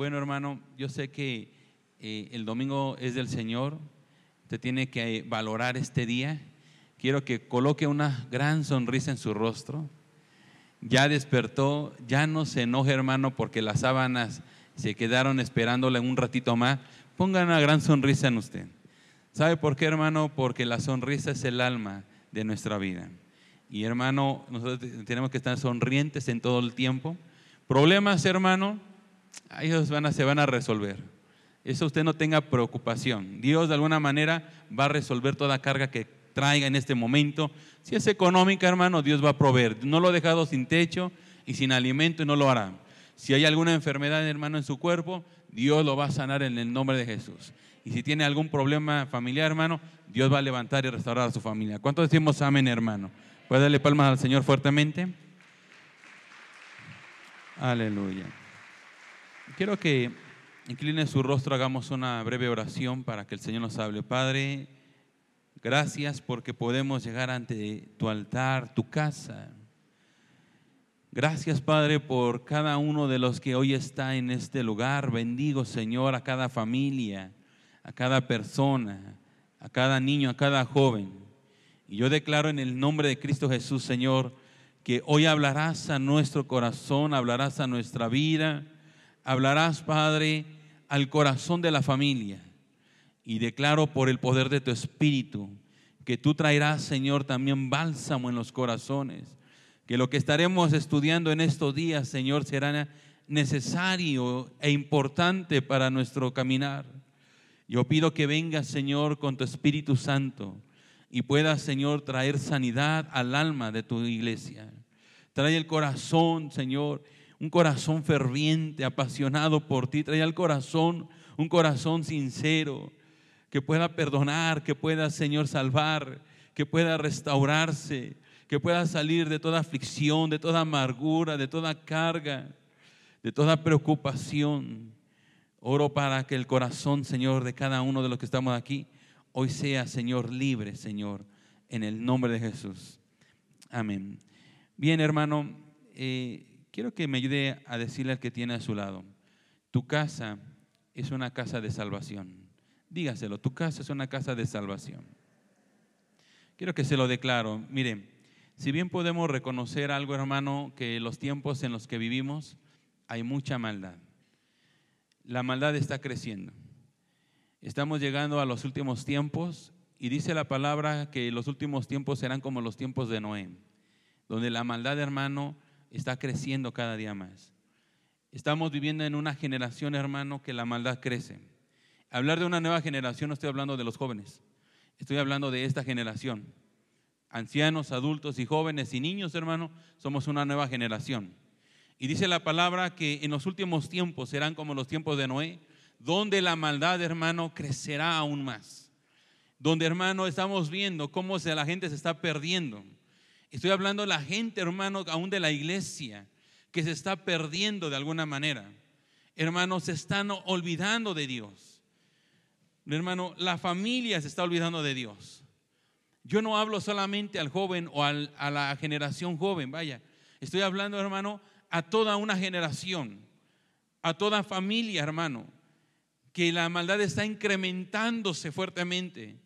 Bueno, hermano, yo sé que eh, el domingo es del Señor. Usted tiene que valorar este día. Quiero que coloque una gran sonrisa en su rostro. Ya despertó, ya no se enoje, hermano, porque las sábanas se quedaron esperándole un ratito más. Ponga una gran sonrisa en usted. ¿Sabe por qué, hermano? Porque la sonrisa es el alma de nuestra vida. Y hermano, nosotros tenemos que estar sonrientes en todo el tiempo. Problemas, hermano, ellos van a, se van a resolver. Eso usted no tenga preocupación. Dios de alguna manera va a resolver toda carga que traiga en este momento. Si es económica, hermano, Dios va a proveer. No lo ha dejado sin techo y sin alimento y no lo hará. Si hay alguna enfermedad, hermano, en su cuerpo, Dios lo va a sanar en el nombre de Jesús. Y si tiene algún problema familiar, hermano, Dios va a levantar y restaurar a su familia. ¿Cuántos decimos amén, hermano? ¿Puede darle palmas al Señor fuertemente? Aleluya. Quiero que incline su rostro, hagamos una breve oración para que el Señor nos hable. Padre, gracias porque podemos llegar ante tu altar, tu casa. Gracias, Padre, por cada uno de los que hoy está en este lugar. Bendigo, Señor, a cada familia a cada persona, a cada niño, a cada joven. Y yo declaro en el nombre de Cristo Jesús, Señor, que hoy hablarás a nuestro corazón, hablarás a nuestra vida, hablarás, Padre, al corazón de la familia. Y declaro por el poder de tu Espíritu que tú traerás, Señor, también bálsamo en los corazones. Que lo que estaremos estudiando en estos días, Señor, será necesario e importante para nuestro caminar. Yo pido que vengas, Señor, con tu Espíritu Santo y puedas, Señor, traer sanidad al alma de tu iglesia. Trae el corazón, Señor, un corazón ferviente, apasionado por ti. Trae al corazón un corazón sincero, que pueda perdonar, que pueda, Señor, salvar, que pueda restaurarse, que pueda salir de toda aflicción, de toda amargura, de toda carga, de toda preocupación. Oro para que el corazón, Señor, de cada uno de los que estamos aquí, hoy sea, Señor, libre, Señor, en el nombre de Jesús. Amén. Bien, hermano, eh, quiero que me ayude a decirle al que tiene a su lado, tu casa es una casa de salvación. Dígaselo, tu casa es una casa de salvación. Quiero que se lo declaro. Mire, si bien podemos reconocer algo, hermano, que los tiempos en los que vivimos hay mucha maldad la maldad está creciendo. Estamos llegando a los últimos tiempos y dice la palabra que los últimos tiempos serán como los tiempos de Noé, donde la maldad, hermano, está creciendo cada día más. Estamos viviendo en una generación, hermano, que la maldad crece. Hablar de una nueva generación no estoy hablando de los jóvenes, estoy hablando de esta generación. Ancianos, adultos y jóvenes y niños, hermano, somos una nueva generación. Y dice la palabra que en los últimos tiempos serán como los tiempos de Noé, donde la maldad, hermano, crecerá aún más. Donde, hermano, estamos viendo cómo la gente se está perdiendo. Estoy hablando de la gente, hermano, aún de la iglesia, que se está perdiendo de alguna manera. Hermanos, se están olvidando de Dios. Hermano, la familia se está olvidando de Dios. Yo no hablo solamente al joven o a la generación joven, vaya. Estoy hablando, hermano, a toda una generación, a toda familia, hermano, que la maldad está incrementándose fuertemente.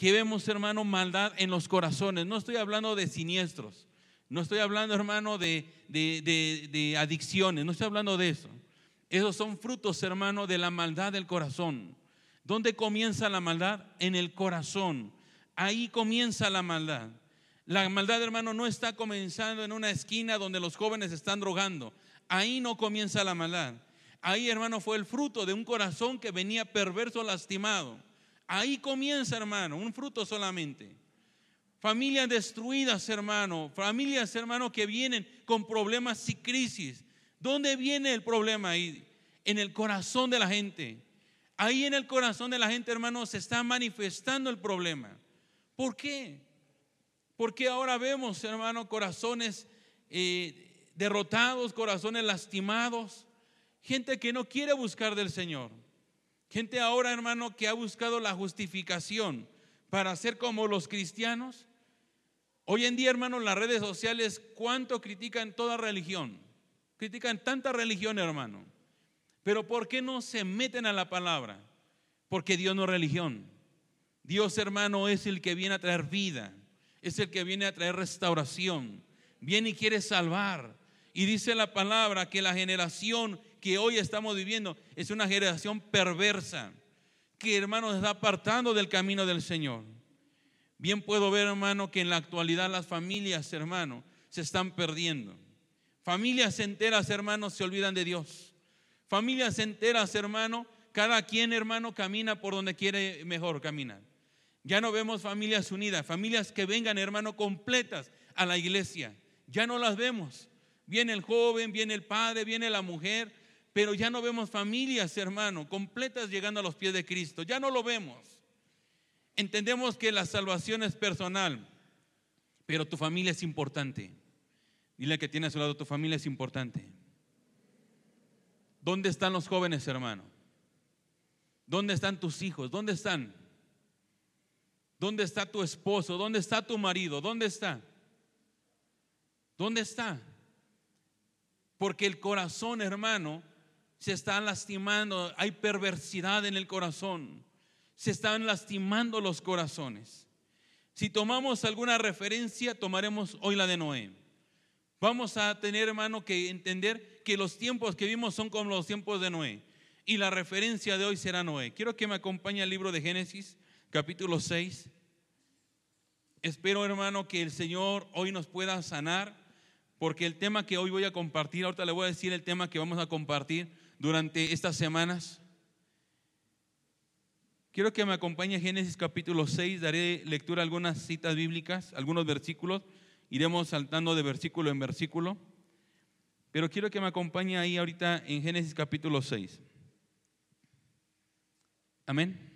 Que vemos, hermano, maldad en los corazones. No estoy hablando de siniestros. No estoy hablando, hermano, de, de, adicciones. No estoy hablando de eso. Esos son frutos, hermano, de la maldad del corazón. ¿Dónde comienza la maldad? En el corazón. Ahí comienza la maldad. La maldad, hermano, no está comenzando en una esquina donde los jóvenes están drogando. Ahí no comienza la maldad. Ahí, hermano, fue el fruto de un corazón que venía perverso, lastimado. Ahí comienza, hermano, un fruto solamente. Familias destruidas, hermano. Familias, hermano, que vienen con problemas y crisis. ¿Dónde viene el problema ahí? En el corazón de la gente. Ahí en el corazón de la gente, hermano, se está manifestando el problema. ¿Por qué? Porque ahora vemos, hermano, corazones eh, derrotados, corazones lastimados, gente que no quiere buscar del Señor. Gente ahora, hermano, que ha buscado la justificación para ser como los cristianos. Hoy en día, hermano, las redes sociales, ¿cuánto critican toda religión? Critican tanta religión, hermano. Pero ¿por qué no se meten a la palabra? Porque Dios no es religión. Dios, hermano, es el que viene a traer vida, es el que viene a traer restauración, viene y quiere salvar. Y dice la palabra que la generación que hoy estamos viviendo es una generación perversa, que hermano está apartando del camino del Señor. Bien puedo ver, hermano, que en la actualidad las familias, hermano, se están perdiendo. Familias enteras, hermano, se olvidan de Dios. Familias enteras, hermano, cada quien, hermano, camina por donde quiere mejor caminar. Ya no vemos familias unidas, familias que vengan, hermano, completas a la iglesia. Ya no las vemos. Viene el joven, viene el padre, viene la mujer, pero ya no vemos familias, hermano, completas llegando a los pies de Cristo. Ya no lo vemos. Entendemos que la salvación es personal, pero tu familia es importante. Dile que tiene a su lado, tu familia es importante. ¿Dónde están los jóvenes, hermano? ¿Dónde están tus hijos? ¿Dónde están? ¿Dónde está tu esposo? ¿Dónde está tu marido? ¿Dónde está? ¿Dónde está? Porque el corazón, hermano, se está lastimando. Hay perversidad en el corazón. Se están lastimando los corazones. Si tomamos alguna referencia, tomaremos hoy la de Noé. Vamos a tener, hermano, que entender que los tiempos que vimos son como los tiempos de Noé. Y la referencia de hoy será Noé. Quiero que me acompañe al libro de Génesis, capítulo 6. Espero, hermano, que el Señor hoy nos pueda sanar, porque el tema que hoy voy a compartir, ahorita le voy a decir el tema que vamos a compartir durante estas semanas. Quiero que me acompañe a Génesis capítulo 6, daré lectura a algunas citas bíblicas, algunos versículos, iremos saltando de versículo en versículo, pero quiero que me acompañe ahí ahorita en Génesis capítulo 6. Amén.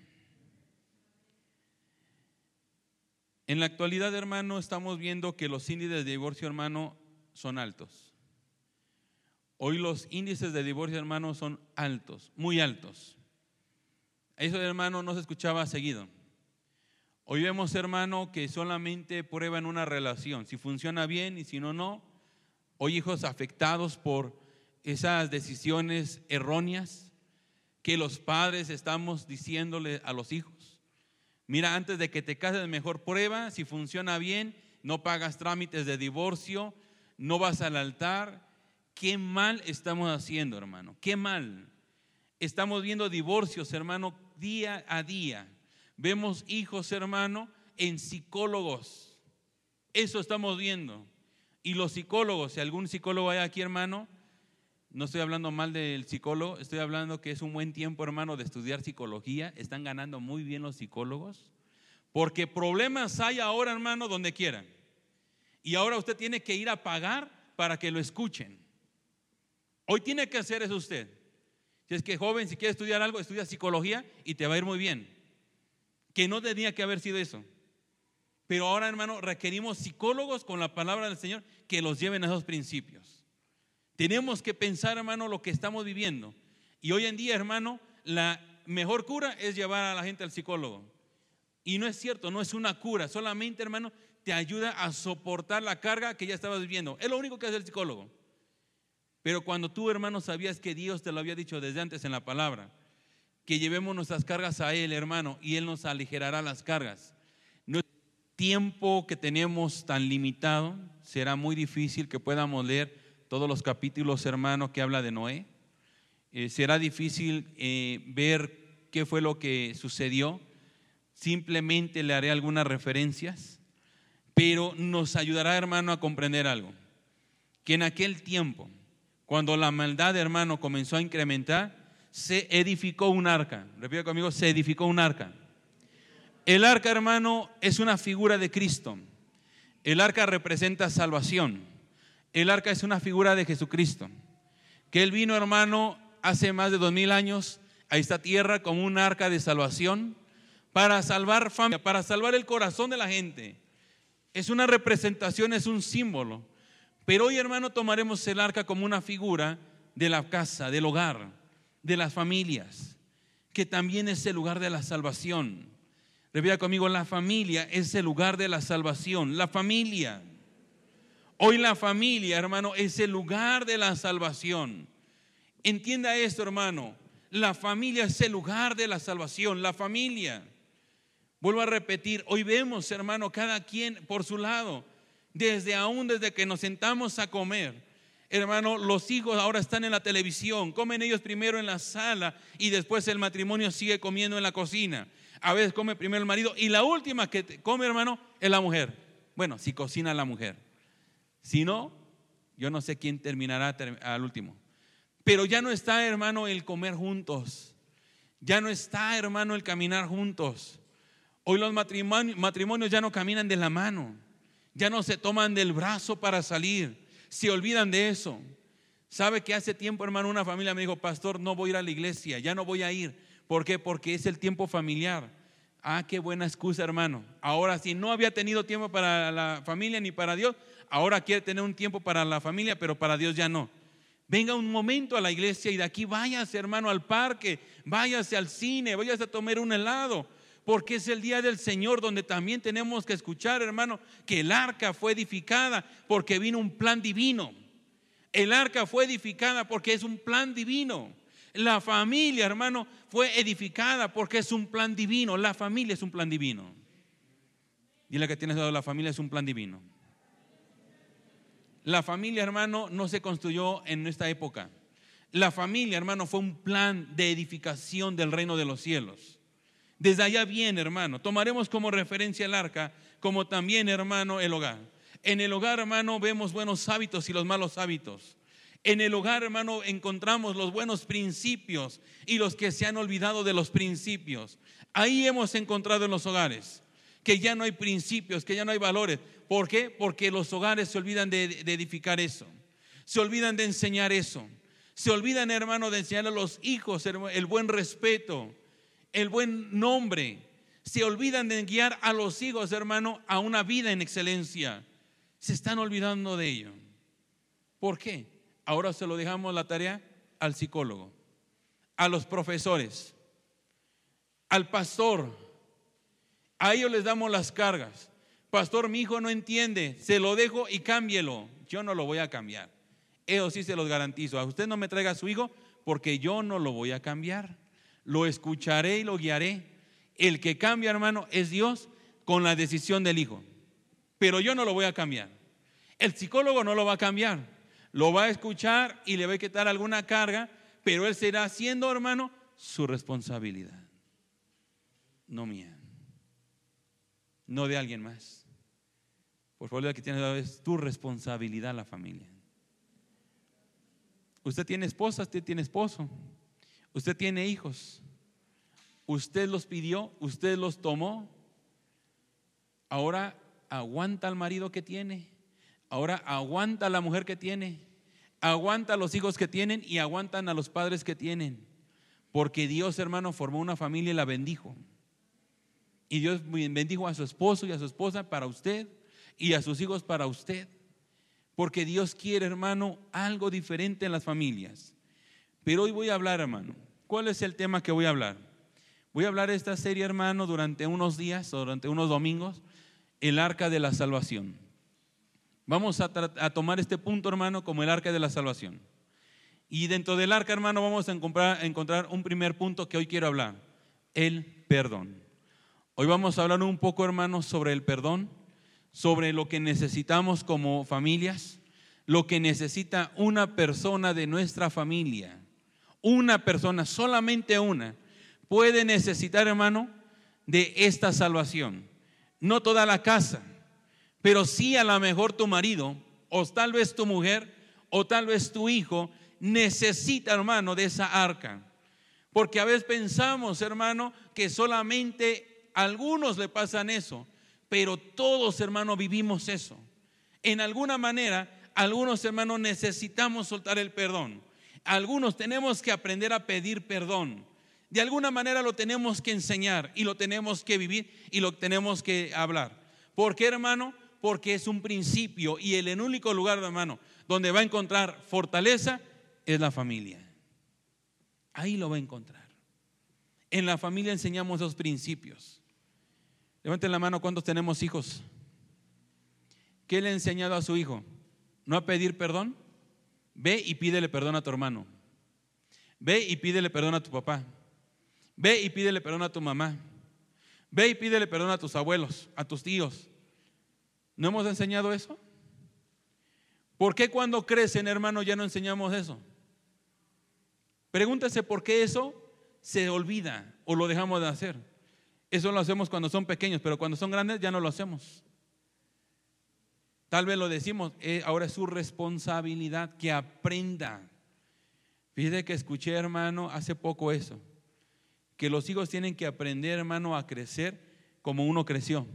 En la actualidad, hermano, estamos viendo que los índices de divorcio, hermano, son altos. Hoy los índices de divorcio, hermano, son altos, muy altos. Eso, hermano, no se escuchaba seguido. Hoy vemos, hermano, que solamente prueban una relación, si funciona bien y si no, no. Hoy hijos afectados por esas decisiones erróneas que los padres estamos diciéndole a los hijos. Mira, antes de que te cases, mejor prueba, si funciona bien, no pagas trámites de divorcio, no vas al altar. Qué mal estamos haciendo, hermano, qué mal. Estamos viendo divorcios, hermano, día a día. Vemos hijos, hermano, en psicólogos. Eso estamos viendo. Y los psicólogos, si algún psicólogo hay aquí, hermano, no estoy hablando mal del psicólogo, estoy hablando que es un buen tiempo, hermano, de estudiar psicología. Están ganando muy bien los psicólogos. Porque problemas hay ahora, hermano, donde quieran. Y ahora usted tiene que ir a pagar para que lo escuchen. Hoy tiene que hacer eso usted. Si es que joven, si quiere estudiar algo, estudia psicología y te va a ir muy bien. Que no tenía que haber sido eso. Pero ahora, hermano, requerimos psicólogos con la palabra del Señor que los lleven a esos principios. Tenemos que pensar, hermano, lo que estamos viviendo. Y hoy en día, hermano, la mejor cura es llevar a la gente al psicólogo. Y no es cierto, no es una cura. Solamente, hermano, te ayuda a soportar la carga que ya estabas viviendo. Es lo único que hace el psicólogo. Pero cuando tú, hermano, sabías que Dios te lo había dicho desde antes en la palabra, que llevemos nuestras cargas a Él, hermano, y Él nos aligerará las cargas. No tiempo que tenemos tan limitado, será muy difícil que podamos leer todos los capítulos, hermano, que habla de Noé. Eh, será difícil eh, ver qué fue lo que sucedió. Simplemente le haré algunas referencias, pero nos ayudará, hermano, a comprender algo. Que en aquel tiempo, cuando la maldad, hermano, comenzó a incrementar, se edificó un arca. Repito conmigo, se edificó un arca. El arca, hermano, es una figura de Cristo. El arca representa salvación. El arca es una figura de Jesucristo. Que Él vino, hermano, hace más de dos mil años a esta tierra como un arca de salvación para salvar familia, para salvar el corazón de la gente. Es una representación, es un símbolo. Pero hoy, hermano, tomaremos el arca como una figura de la casa, del hogar, de las familias, que también es el lugar de la salvación. Repita conmigo, la familia es el lugar de la salvación. La familia. Hoy la familia, hermano, es el lugar de la salvación. Entienda esto, hermano. La familia es el lugar de la salvación, la familia. Vuelvo a repetir, hoy vemos, hermano, cada quien por su lado, desde aún desde que nos sentamos a comer. Hermano, los hijos ahora están en la televisión, comen ellos primero en la sala y después el matrimonio sigue comiendo en la cocina. A veces come primero el marido y la última que come, hermano, es la mujer. Bueno, si cocina la mujer. Si no, yo no sé quién terminará al último. Pero ya no está, hermano, el comer juntos. Ya no está, hermano, el caminar juntos. Hoy los matrimonios, ya no caminan de la mano. Ya no se toman del brazo para salir. Se olvidan de eso. ¿Sabe que hace tiempo, hermano, una familia me dijo, pastor, no voy a ir a la iglesia, ya no voy a ir. ¿Por qué? Porque es el tiempo familiar. Ah, qué buena excusa, hermano. Ahora, si no había tenido tiempo para la familia ni para Dios, ahora quiere tener un tiempo para la familia, pero para Dios ya no. Venga un momento a la iglesia y de aquí váyase, hermano, al parque, váyase al cine, váyase a tomar un helado, porque es el día del Señor donde también tenemos que escuchar, hermano, que el arca fue edificada porque vino un plan divino. El arca fue edificada porque es un plan divino. La familia, hermano, fue edificada porque es un plan divino. La familia es un plan divino. Dile que tienes dado, la familia es un plan divino. La familia, hermano, no se construyó en esta época. La familia, hermano, fue un plan de edificación del reino de los cielos. Desde allá viene, hermano. Tomaremos como referencia el arca, como también, hermano, el hogar. En el hogar, hermano, vemos buenos hábitos y los malos hábitos. En el hogar, hermano, encontramos los buenos principios y los que se han olvidado de los principios. Ahí hemos encontrado en los hogares que ya no hay principios, que ya no hay valores. ¿Por qué? Porque los hogares se olvidan de, edificar eso. Se olvidan de enseñar eso. Se olvidan, hermano, de enseñar a los hijos el buen respeto, el buen nombre. Se olvidan de guiar a los hijos, hermano, a una vida en excelencia. Se están olvidando de ello. ¿Por qué? Ahora se lo dejamos la tarea al psicólogo, a los profesores, al pastor. A ellos les damos las cargas. Pastor, mi hijo no entiende, se lo dejo y cámbielo. Yo no lo voy a cambiar. Eso sí se los garantizo. A usted no me traiga a su hijo porque yo no lo voy a cambiar. Lo escucharé y lo guiaré. El que cambia, hermano, es Dios con la decisión del hijo. Pero yo no lo voy a cambiar. El psicólogo no lo va a cambiar. Lo va a escuchar y le va a quitar alguna carga, pero él será haciendo, hermano, su responsabilidad. No mía. No de alguien más. Por favor, la que tienes es tu responsabilidad la familia. Usted tiene esposa, usted tiene esposo, usted tiene hijos. Usted los pidió, usted los tomó. Ahora aguanta al marido que tiene. Ahora aguanta a la mujer que tiene. Aguanta a los hijos que tienen y aguantan a los padres que tienen. Porque Dios, hermano, formó una familia y la bendijo. Y Dios bendijo a su esposo y a su esposa para usted y a sus hijos para usted. Porque Dios quiere, hermano, algo diferente en las familias. Pero hoy voy a hablar, hermano. ¿Cuál es el tema que voy a hablar? Voy a hablar de esta serie, hermano, durante unos días, durante unos domingos, el arca de la salvación. Vamos a, a tomar este punto, hermano, como el arca de la salvación. Y dentro del arca, hermano, vamos a encontrar, un primer punto que hoy quiero hablar, el perdón. Hoy vamos a hablar un poco, hermano, sobre el perdón sobre lo que necesitamos como familias, lo que necesita una persona de nuestra familia. Una persona, solamente una, puede necesitar, hermano, de esta salvación. No toda la casa, pero sí a lo mejor tu marido, o tal vez tu mujer, o tal vez tu hijo, necesita, hermano, de esa arca. Porque a veces pensamos, hermano, que solamente a algunos le pasan eso pero todos, hermanos, vivimos eso. En alguna manera, algunos, hermanos, necesitamos soltar el perdón. Algunos tenemos que aprender a pedir perdón. De alguna manera lo tenemos que enseñar y lo tenemos que vivir y lo tenemos que hablar. ¿Por qué, hermano? Porque es un principio y el único lugar, hermano, donde va a encontrar fortaleza es la familia. Ahí lo va a encontrar. En la familia enseñamos esos principios. Levanten la mano, ¿cuántos tenemos hijos? ¿Qué le ha enseñado a su hijo? ¿No a pedir perdón? Ve y pídele perdón a tu hermano. Ve y pídele perdón a tu papá. Ve y pídele perdón a tu mamá. Ve y pídele perdón a tus abuelos, a tus tíos. ¿No hemos enseñado eso? ¿Por qué cuando crecen, hermano, ya no enseñamos eso? Pregúntese por qué eso se olvida o lo dejamos de hacer. Eso lo hacemos cuando son pequeños, pero cuando son grandes ya no lo hacemos. Tal vez lo decimos, eh, ahora es su responsabilidad que aprenda. Fíjese que escuché, hermano, hace poco eso, que los hijos tienen que aprender, hermano, a crecer como uno creció.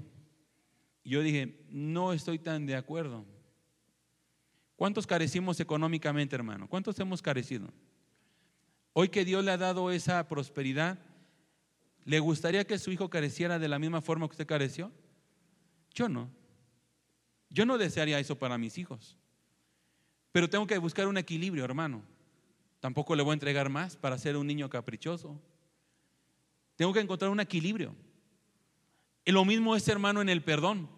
Y yo dije, no estoy tan de acuerdo. ¿Cuántos carecimos económicamente, hermano? ¿Cuántos hemos carecido? Hoy que Dios le ha dado esa prosperidad, ¿le gustaría que su hijo careciera de la misma forma que usted careció? Yo no. Yo no desearía eso para mis hijos. Pero tengo que buscar un equilibrio, hermano. Tampoco le voy a entregar más para ser un niño caprichoso. Tengo que encontrar un equilibrio. Lo mismo es, hermano, en el perdón.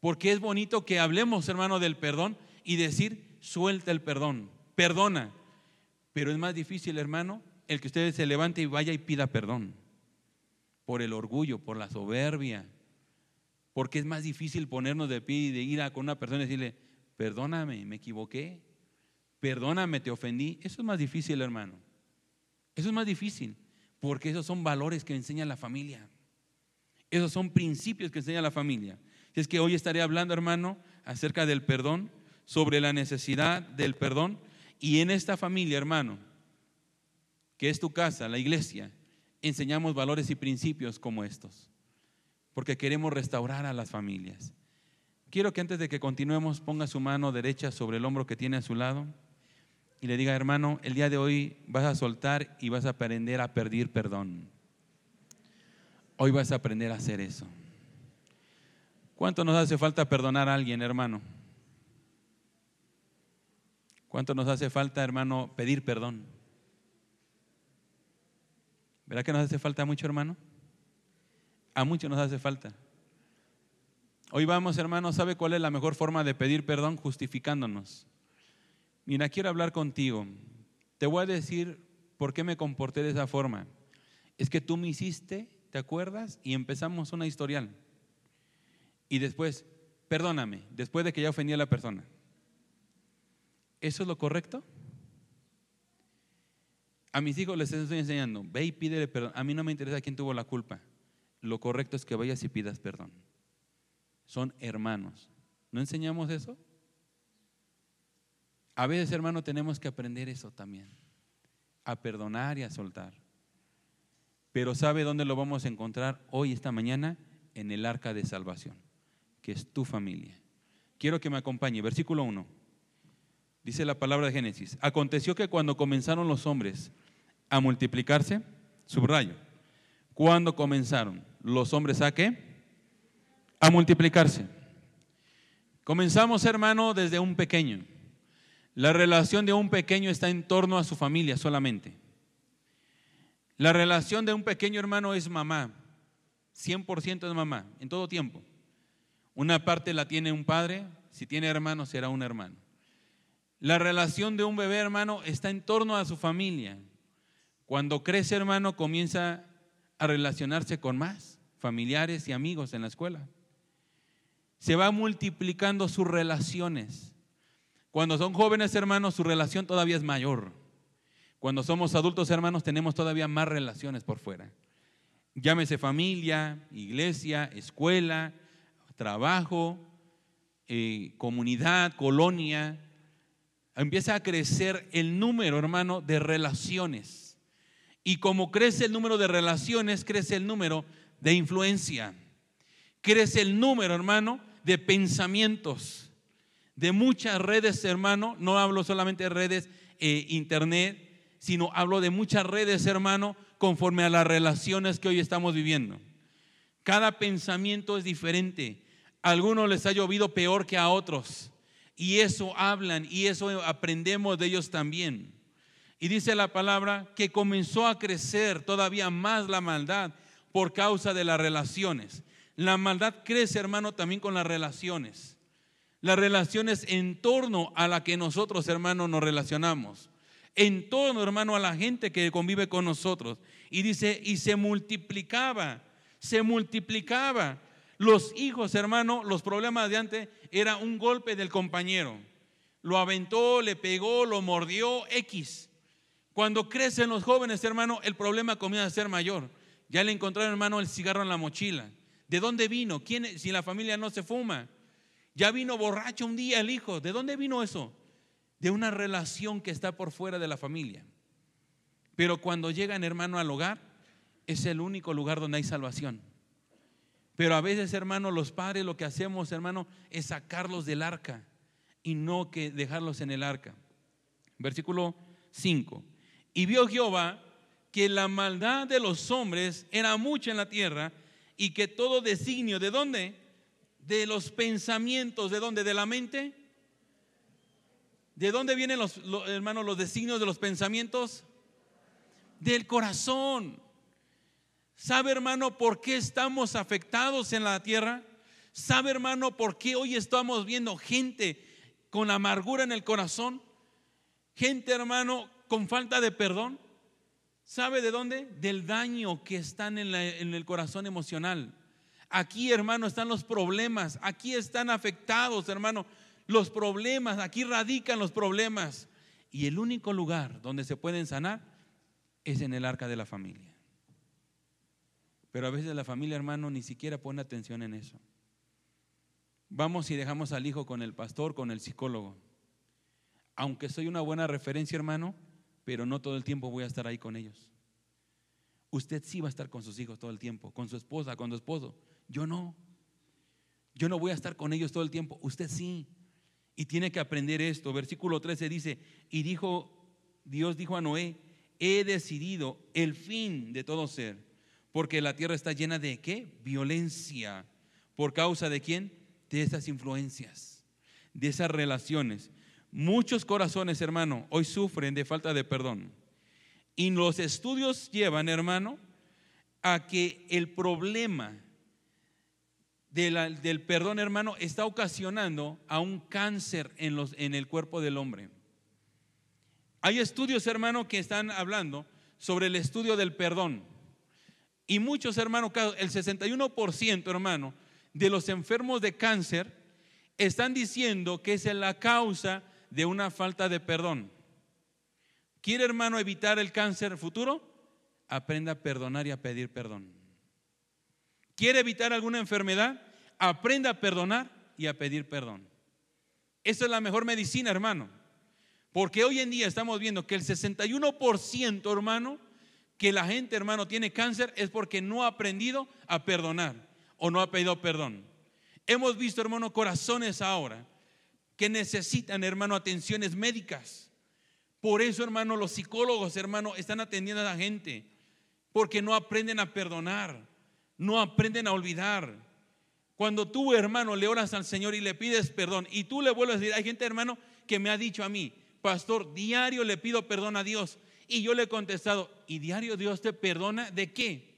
Porque es bonito que hablemos, hermano, del perdón y decir, suelta el perdón, perdona. Pero es más difícil, hermano, el que usted se levante y vaya y pida perdón. Por el orgullo, por la soberbia, porque es más difícil ponernos de pie y de ir a con una persona y decirle, perdóname, me equivoqué, perdóname, te ofendí. Eso es más difícil, hermano. Eso es más difícil, porque esos son valores que enseña la familia. Esos son principios que enseña la familia. Es que hoy estaré hablando, hermano, acerca del perdón, sobre la necesidad del perdón. Y en esta familia, hermano, que es tu casa, la iglesia, enseñamos valores y principios como estos porque queremos restaurar a las familias. Quiero que antes de que continuemos ponga su mano derecha sobre el hombro que tiene a su lado y le diga, hermano, el día de hoy vas a soltar y vas a aprender a pedir perdón. Hoy vas a aprender a hacer eso. ¿Cuánto nos hace falta perdonar a alguien, hermano? ¿Cuánto nos hace falta, hermano, pedir perdón? ¿Verdad que nos hace falta mucho, hermano? A muchos nos hace falta. Hoy vamos, hermano, ¿sabe cuál es la mejor forma de pedir perdón? Justificándonos. Mira, quiero hablar contigo. Te voy a decir por qué me comporté de esa forma. Es que tú me hiciste, ¿te acuerdas? Y empezamos una historial. Y después, perdóname, después de que ya ofendí a la persona. ¿Eso es lo correcto? A mis hijos les estoy enseñando, ve y pídele perdón. A mí no me interesa quién tuvo la culpa lo correcto es que vayas y pidas perdón. Son hermanos. ¿No enseñamos eso? A veces, hermano, tenemos que aprender eso también, a perdonar y a soltar. Pero ¿sabe dónde lo vamos a encontrar hoy, esta mañana? En el arca de salvación, que es tu familia. Quiero que me acompañe. Versículo 1. Dice la palabra de Génesis. Aconteció que cuando comenzaron los hombres a multiplicarse, subrayo, cuando comenzaron los hombres a qué? A multiplicarse. Comenzamos, hermano, desde un pequeño. La relación de un pequeño está en torno a su familia solamente. La relación de un pequeño hermano es mamá. 100% es mamá, en todo tiempo. Una parte la tiene un padre, si tiene hermano será un hermano. La relación de un bebé hermano está en torno a su familia. Cuando crece hermano comienza a relacionarse con más familiares y amigos en la escuela. Se va multiplicando sus relaciones. Cuando son jóvenes hermanos, su relación todavía es mayor. Cuando somos adultos hermanos, tenemos todavía más relaciones por fuera. Llámese familia, iglesia, escuela, trabajo, eh, comunidad, colonia. Empieza a crecer el número, hermano, de relaciones. Y como crece el número de relaciones, crece el número de influencia. Crece el número, hermano, de pensamientos. De muchas redes, hermano. No hablo solamente de redes eh, internet, sino hablo de muchas redes, hermano, conforme a las relaciones que hoy estamos viviendo. Cada pensamiento es diferente. A algunos les ha llovido peor que a otros. Y eso hablan y eso aprendemos de ellos también. Y dice la palabra que comenzó a crecer todavía más la maldad por causa de las relaciones. La maldad crece, hermano, también con las relaciones. Las relaciones en torno a la que nosotros, hermanos, nos relacionamos. en todo, hermano, a la gente que convive con nosotros. Y dice, y se multiplicaba, se multiplicaba. Los hijos, hermano, los problemas de antes era un golpe del compañero. Lo aventó, le pegó, lo mordió, X. Cuando crecen los jóvenes, hermano, el problema comienza a ser mayor. Ya le encontraron, hermano, el cigarro en la mochila. ¿De dónde vino? ¿Quién, si la familia no se fuma? Ya vino borracho un día el hijo. ¿De dónde vino eso? De una relación que está por fuera de la familia. Pero cuando llegan, hermano, al hogar, es el único lugar donde hay salvación. Pero a veces, hermano, los padres lo que hacemos, hermano, es sacarlos del arca y no que dejarlos en el arca. Versículo 5. Y vio Jehová que la maldad de los hombres era mucha en la tierra y que todo designio, ¿de dónde? De los pensamientos, ¿de dónde? ¿De la mente? ¿De dónde vienen los, hermanos los designios de los pensamientos? Del corazón. ¿Sabe, hermano, por qué estamos afectados en la tierra? ¿Sabe, hermano, por qué hoy estamos viendo gente con amargura en el corazón? Gente, hermano, con falta de perdón. ¿Sabe de dónde? Del daño que están en, en, el corazón emocional. Aquí, hermano, están los problemas. Aquí están afectados, hermano, los problemas. Aquí radican los problemas. Y el único lugar donde se pueden sanar es en el arca de la familia. Pero a veces la familia, hermano, ni siquiera pone atención en eso. Vamos y dejamos al hijo con el pastor, con el psicólogo. Aunque soy una buena referencia, hermano, pero no todo el tiempo voy a estar ahí con ellos. Usted sí va a estar con sus hijos todo el tiempo, con su esposa, con su esposo. Yo no. Yo no voy a estar con ellos todo el tiempo. Usted sí. Y tiene que aprender esto. Versículo 13 dice, y dijo, Dios dijo a Noé, he decidido el fin de todo ser, porque la tierra está llena de qué? Violencia. ¿Por causa de quién? De esas influencias, de esas relaciones. Muchos corazones, hermano, hoy sufren de falta de perdón. Y los estudios llevan, hermano, a que el problema del perdón, hermano, está ocasionando a un cáncer en, los, en el cuerpo del hombre. Hay estudios, hermano, que están hablando sobre el estudio del perdón. Y muchos, hermano, el 61%, hermano, de los enfermos de cáncer están diciendo que es la causa de una falta de perdón. ¿Quiere, hermano, evitar el cáncer futuro? Aprenda a perdonar y a pedir perdón. ¿Quiere evitar alguna enfermedad? Aprenda a perdonar y a pedir perdón. Esa es la mejor medicina, hermano. Porque hoy en día estamos viendo que el 61%, hermano, que la gente, hermano, tiene cáncer es porque no ha aprendido a perdonar o no ha pedido perdón. Hemos visto, hermano, corazones ahora que necesitan, hermano, atenciones médicas. Por eso, hermano, los psicólogos, hermano, están atendiendo a la gente, porque no aprenden a perdonar, no aprenden a olvidar. Cuando tú, hermano, le oras al Señor y le pides perdón, y tú le vuelves a decir, hay gente, hermano, que me ha dicho a mí, pastor, diario le pido perdón a Dios. Y yo le he contestado, ¿y diario Dios te perdona de qué?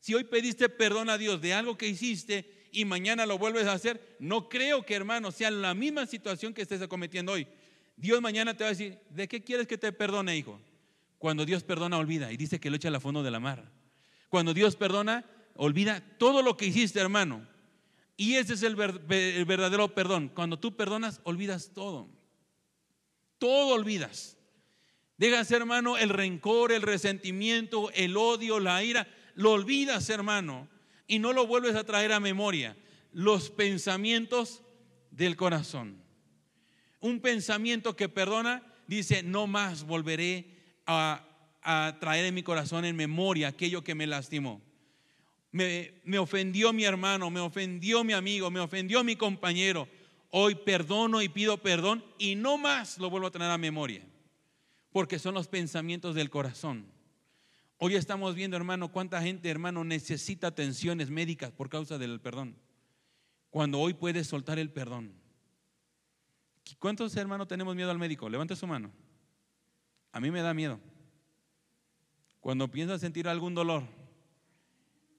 Si hoy pediste perdón a Dios de algo que hiciste, y mañana lo vuelves a hacer, no creo que hermano sea la misma situación que estés cometiendo hoy. Dios mañana te va a decir, ¿de qué quieres que te perdone, hijo? Cuando Dios perdona, olvida y dice que lo echa al fondo de la mar. Cuando Dios perdona, olvida todo lo que hiciste, hermano. Y ese es el, el verdadero perdón. Cuando tú perdonas, olvidas todo. Todo olvidas. Dejas, hermano, el rencor, el resentimiento, el odio, la ira. Lo olvidas, hermano y no lo vuelves a traer a memoria. Los pensamientos del corazón. Un pensamiento que perdona dice, no más volveré a, traer en mi corazón en memoria aquello que me lastimó. Me, me ofendió mi hermano, me ofendió mi amigo, me ofendió mi compañero. Hoy perdono y pido perdón y no más lo vuelvo a traer a memoria. Porque son los pensamientos del corazón. Hoy estamos viendo, hermano, cuánta gente, hermano, necesita atenciones médicas por causa del perdón. Cuando hoy puedes soltar el perdón. ¿Cuántos hermanos tenemos miedo al médico? Levante su mano. A mí me da miedo. Cuando pienso sentir algún dolor,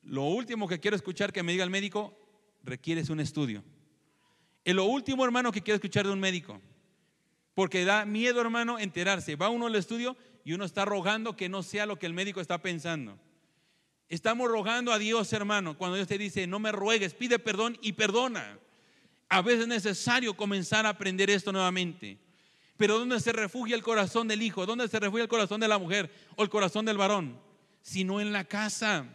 lo último que quiero escuchar que me diga el médico requiere un estudio. Es lo último, hermano, que quiero escuchar de un médico. Porque da miedo, hermano, enterarse. Va uno al estudio y uno está rogando que no sea lo que el médico está pensando. Estamos rogando a Dios, hermano, cuando Dios te dice, no me ruegues, pide perdón y perdona. A veces es necesario comenzar a aprender esto nuevamente. Pero ¿dónde se refugia el corazón del hijo? ¿Dónde se refugia el corazón de la mujer o el corazón del varón? Sino en la casa.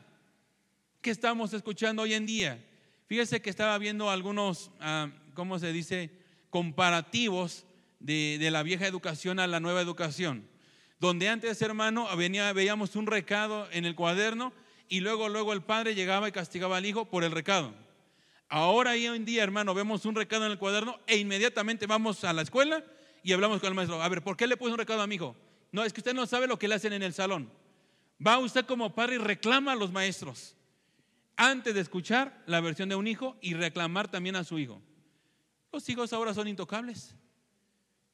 ¿Qué estamos escuchando hoy en día? Fíjese que estaba viendo algunos, ah, ¿cómo se dice? Comparativos de, de, la vieja educación a la nueva educación. Donde antes, hermano, venía, veíamos un recado en el cuaderno y luego, luego el padre llegaba y castigaba al hijo por el recado. Ahora hoy en día, hermano, vemos un recado en el cuaderno e inmediatamente vamos a la escuela y hablamos con el maestro. A ver, ¿por qué le puse un recado a mi hijo? No, es que usted no sabe lo que le hacen en el salón. Va usted como padre y reclama a los maestros antes de escuchar la versión de un hijo y reclamar también a su hijo. Los hijos ahora son intocables.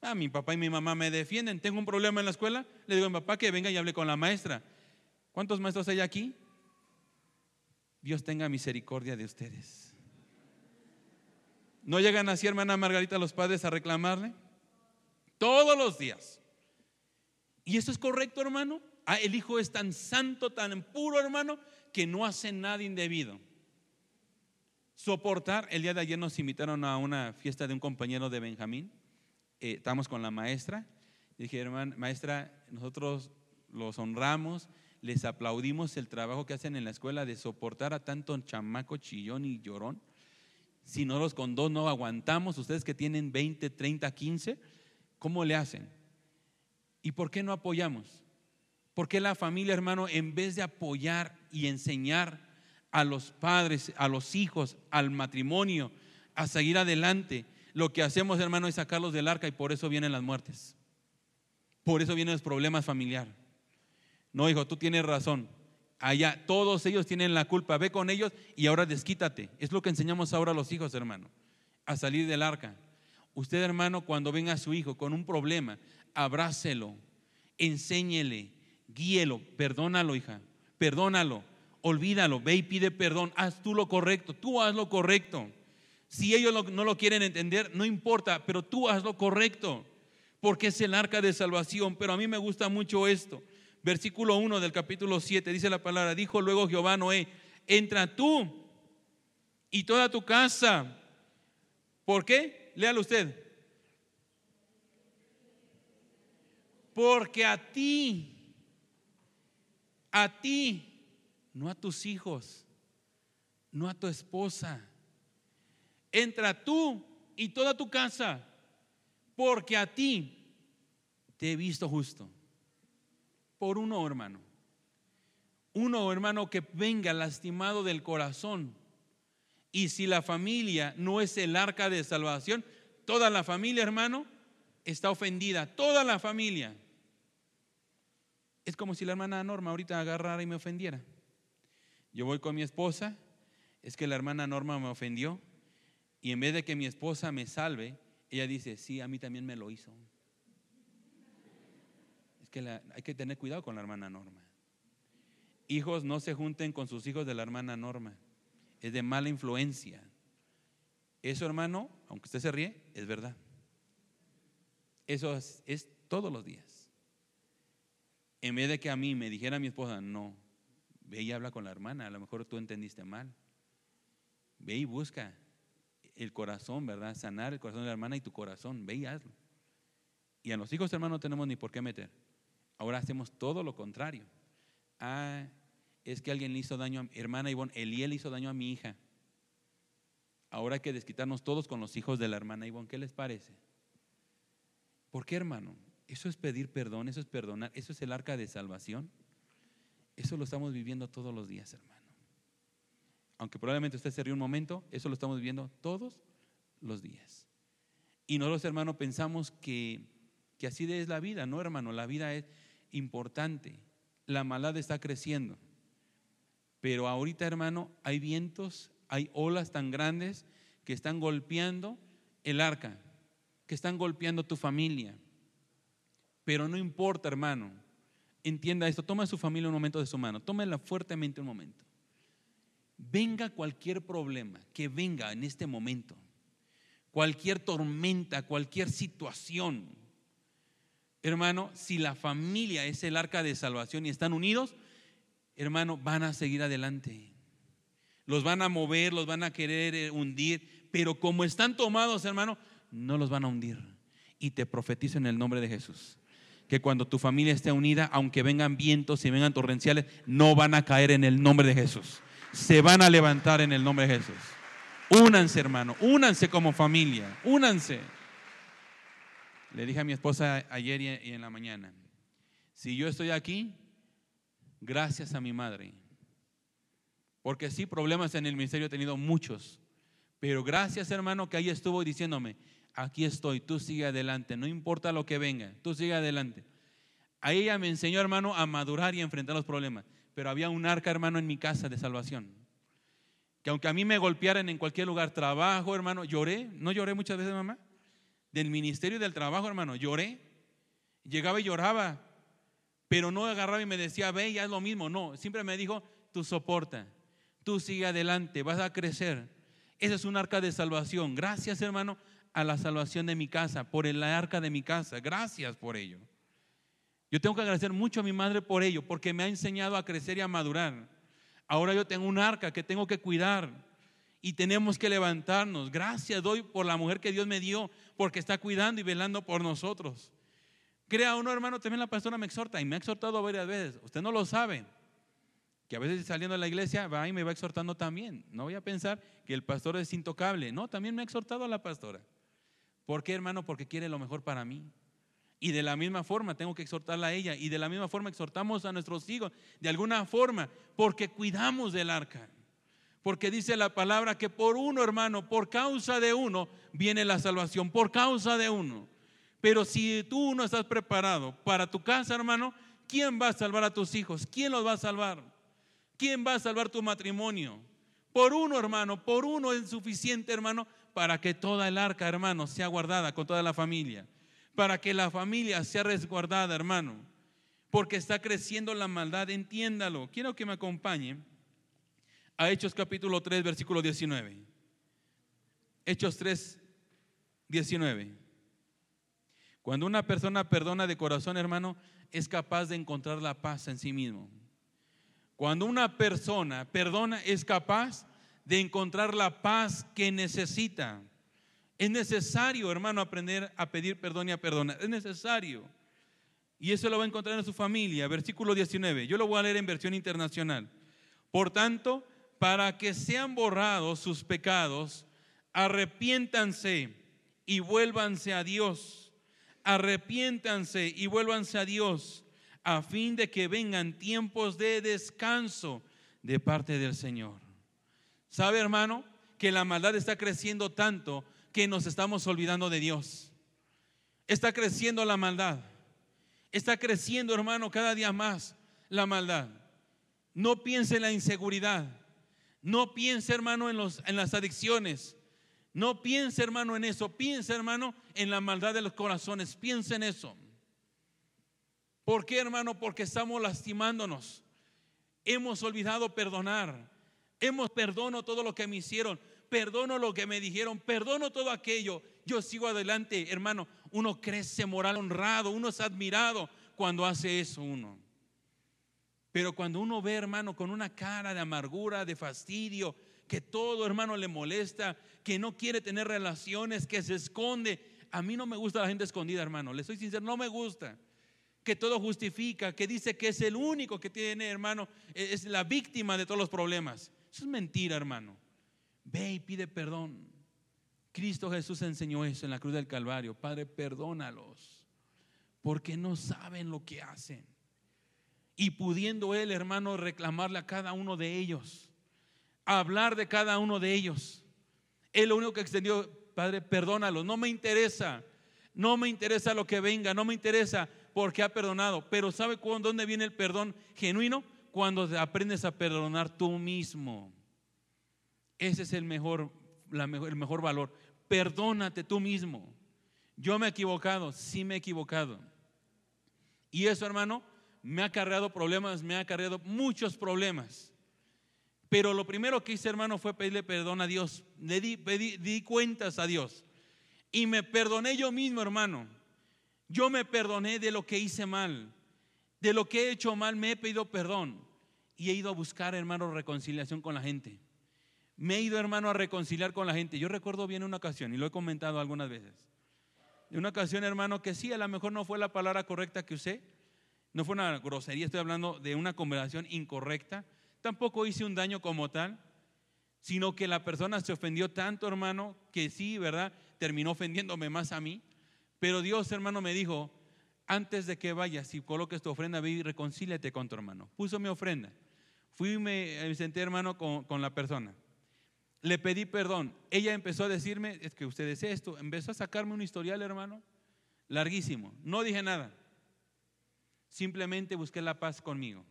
Ah, mi papá y mi mamá me defienden. Tengo un problema en la escuela. Le digo a mi papá que venga y hable con la maestra. ¿Cuántos maestros hay aquí? Dios tenga misericordia de ustedes. ¿No llegan así, hermana Margarita, los padres a reclamarle? Todos los días. ¿Y eso es correcto, hermano? Ah, el hijo es tan santo, tan puro, hermano, que no hace nada indebido. Soportar, el día de ayer nos invitaron a una fiesta de un compañero de Benjamín. Eh, estamos con la maestra. dije, hermana, maestra, nosotros los honramos les aplaudimos el trabajo que hacen en la escuela de soportar a tanto chamaco chillón y llorón. Si no los con dos no aguantamos, ustedes que tienen 20, 30, 15, ¿cómo le hacen? ¿Y por qué no apoyamos? ¿Por qué la familia, hermano, en vez de apoyar y enseñar a los padres, a los hijos, al matrimonio, a seguir adelante, lo que hacemos, hermano, es sacarlos del arca y por eso vienen las muertes. Por eso vienen los problemas familiares. No, hijo, tú tienes razón. Allá todos ellos tienen la culpa. Ve con ellos y ahora desquítate. Es lo que enseñamos ahora a los hijos, hermano, a salir del arca. Usted, hermano, cuando venga a su hijo con un problema, abrácelo, enséñele, guíelo, perdónalo, hija, perdónalo, olvídalo, ve y pide perdón, haz tú lo correcto, tú haz lo correcto. Si ellos no lo quieren entender, no importa, pero tú haz lo correcto, porque es el arca de salvación. Pero a mí me gusta mucho esto versículo 1 del capítulo 7, dice la palabra, dijo luego Jehová Noé, entra tú y toda tu casa. ¿Por qué? Léalo usted. Porque a ti, a ti, no a tus hijos, no a tu esposa. Entra tú y toda tu casa, porque a ti te he visto justo por uno, hermano. Uno, hermano, que venga lastimado del corazón. Y si la familia no es el arca de salvación, toda la familia, hermano, está ofendida. Toda la familia. Es como si la hermana Norma ahorita agarrara y me ofendiera. Yo voy con mi esposa, es que la hermana Norma me ofendió, y en vez de que mi esposa me salve, ella dice, sí, a mí también me lo hizo que hay que tener cuidado con la hermana Norma. Hijos, no se junten con sus hijos de la hermana Norma. Es de mala influencia. Eso, hermano, aunque usted se ríe, es verdad. Eso es, es todos los días. En vez de que a mí me dijera mi esposa, no, ve y habla con la hermana, a lo mejor tú entendiste mal. Ve y busca el corazón, ¿verdad? Sanar el corazón de la hermana y tu corazón, ve y hazlo. Y a los hijos, hermano, no tenemos ni por qué meter. Ahora hacemos todo lo contrario. Ah, es que alguien le hizo daño a mi hermana Ivonne, Eliel hizo daño a mi hija. Ahora hay que desquitarnos todos con los hijos de la hermana Ivonne. ¿Qué les parece? ¿Por qué, hermano? Eso es pedir perdón, eso es perdonar, eso es el arca de salvación. Eso lo estamos viviendo todos los días, hermano. Aunque probablemente usted se ríe un momento, eso lo estamos viviendo todos los días. Y nosotros, hermano, pensamos que, que así es la vida, ¿no, hermano? La vida es, importante. La maldad está creciendo. Pero ahorita, hermano, hay vientos, hay olas tan grandes que están golpeando el arca, que están golpeando tu familia. Pero no importa, hermano. Entienda esto, toma a su familia un momento de su mano, tómela fuertemente un momento. Venga cualquier problema, que venga en este momento, cualquier tormenta, cualquier situación, hermano, si la familia es el arca de salvación y están unidos, hermano, van a seguir adelante. Los van a mover, los van a querer eh, hundir, pero como están tomados, hermano, no los van a hundir. Y te profetizo en el nombre de Jesús que cuando tu familia esté unida, aunque vengan vientos y vengan torrenciales, no van a caer en el nombre de Jesús. Se van a levantar en el nombre de Jesús. Únanse, hermano, únanse como familia, únanse. Le dije a mi esposa ayer y en la mañana, si yo estoy aquí, gracias a mi madre. Porque sí, problemas en el ministerio he tenido muchos. Pero gracias, hermano, que ahí estuvo diciéndome, aquí estoy, tú sigue adelante, no importa lo que venga, tú sigue adelante. A ella me enseñó, hermano, a madurar y enfrentar los problemas. Pero había un arca, hermano, en mi casa de salvación. Que aunque a mí me golpearan en cualquier lugar, trabajo, hermano, lloré, no lloré muchas veces, mamá, del ministerio y del trabajo, hermano, lloré. Llegaba y lloraba, pero no agarraba y me decía, ve, ya es lo mismo. No, siempre me dijo, tú soporta, tú sigue adelante, vas a crecer. Esa es un arca de salvación. Gracias, hermano, a la salvación de mi casa, por el arca de mi casa. Gracias por ello. Yo tengo que agradecer mucho a mi madre por ello, porque me ha enseñado a crecer y a madurar. Ahora yo tengo un arca que tengo que cuidar y tenemos que levantarnos. Gracias doy por la mujer que Dios me dio, porque está cuidando y velando por nosotros. Crea uno, hermano, también la pastora me exhorta y me ha exhortado varias veces. Usted no lo sabe, que a veces saliendo de la iglesia va y me va exhortando también. No voy a pensar que el pastor es intocable. No, también me ha exhortado a la pastora. ¿Por qué, hermano? Porque quiere lo mejor para mí. Y de la misma forma tengo que exhortarla a ella. Y de la misma forma exhortamos a nuestros hijos. De alguna forma, porque cuidamos del arca. Porque dice la palabra que por uno, hermano, por causa de uno, viene la salvación. Por causa de uno. Pero si tú no estás preparado para tu casa, hermano, ¿quién va a salvar a tus hijos? ¿Quién los va a salvar? ¿Quién va a salvar tu matrimonio? Por uno, hermano, por uno es suficiente, hermano, para que toda el arca, hermano, sea guardada con toda la familia. Para que la familia sea resguardada, hermano. Porque está creciendo la maldad, entiéndalo. Quiero que me acompañe a Hechos capítulo 3, versículo 19. Hechos 3, 19. Cuando una persona perdona de corazón, hermano, es capaz de encontrar la paz en sí mismo. Cuando una persona perdona, es capaz de encontrar la paz que necesita. Es necesario, hermano, aprender a pedir perdón y a perdonar. Es necesario. Y eso lo va a encontrar en su familia. Versículo 19. Yo lo voy a leer en versión internacional. Por tanto, para que sean borrados sus pecados, arrepiéntanse y vuélvanse a Dios. Arrepiéntanse y vuélvanse a Dios a fin de que vengan tiempos de descanso de parte del Señor. ¿Sabe, hermano? Que la maldad está creciendo tanto que nos estamos olvidando de Dios. Está creciendo la maldad. Está creciendo, hermano, cada día más la maldad. No piense en la inseguridad. No piense, hermano, en, los, en las adicciones. No piense, hermano, en eso. Piense, hermano, en la maldad de los corazones. Piense en eso. ¿Por qué, hermano? Porque estamos lastimándonos. Hemos olvidado perdonar. Hemos perdono todo lo que me hicieron, perdono lo que me dijeron, perdono todo aquello. Yo sigo adelante, hermano. Uno crece moral honrado, uno es admirado cuando hace eso uno. Pero cuando uno ve, hermano, con una cara de amargura, de fastidio, que todo, hermano, le molesta, que no quiere tener relaciones, que se esconde. A mí no me gusta la gente escondida, hermano. Le soy sincero, no me gusta. Que todo justifica, que dice que es el único que tiene, hermano, es la víctima de todos los problemas. Eso es mentira, hermano. Ve y pide perdón. Cristo Jesús enseñó eso en la cruz del Calvario. Padre, perdónalos, porque no saben lo que hacen. Y pudiendo él, hermano, reclamarle a cada uno de ellos, hablar de cada uno de ellos. Él lo único que extendió, Padre, perdónalos. No me interesa, no me interesa lo que venga, no me interesa porque ha perdonado. Pero ¿sabe dónde viene el perdón genuino? cuando aprendes a perdonar tú mismo. Ese es el mejor, el mejor valor. Perdónate tú mismo. Yo me he equivocado, sí me he equivocado. Y eso, hermano, me ha acarreado problemas, me ha acarreado muchos problemas. Pero lo primero que hice, hermano, fue pedirle perdón a Dios. Le di, di cuentas a Dios. Y me perdoné yo mismo, hermano. Yo me perdoné de lo que hice mal. De lo que he hecho mal me he pedido perdón. Y he ido a buscar, hermano, reconciliación con la gente. Me he ido, hermano, a reconciliar con la gente. Yo recuerdo bien una ocasión, y lo he comentado algunas veces. Una ocasión, hermano, que sí, a lo mejor no fue la palabra correcta que usé. No fue una grosería, estoy hablando de una conversación incorrecta. Tampoco hice un daño como tal, sino que la persona se ofendió tanto, hermano, que sí, ¿verdad? Terminó ofendiéndome más a mí. Pero Dios, hermano, me dijo, antes de que vayas y coloques tu ofrenda, ve y reconcíliate con tu hermano. Puso mi ofrenda. Fui y me senté, hermano, con, con la persona. Le pedí perdón. Ella empezó a decirme, es que usted es esto. Empezó a sacarme un historial, hermano, larguísimo. No dije nada. Simplemente busqué la paz conmigo.